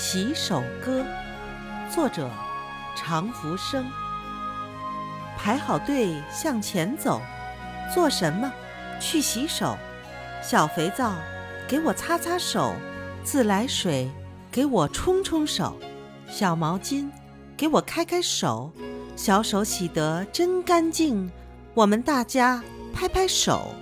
洗手歌作者常福生。排好队向前走做什么？去洗手。小肥皂给我擦擦手自来水给我冲冲手。小毛巾给我开开手。小手洗得真干净我们大家拍拍手。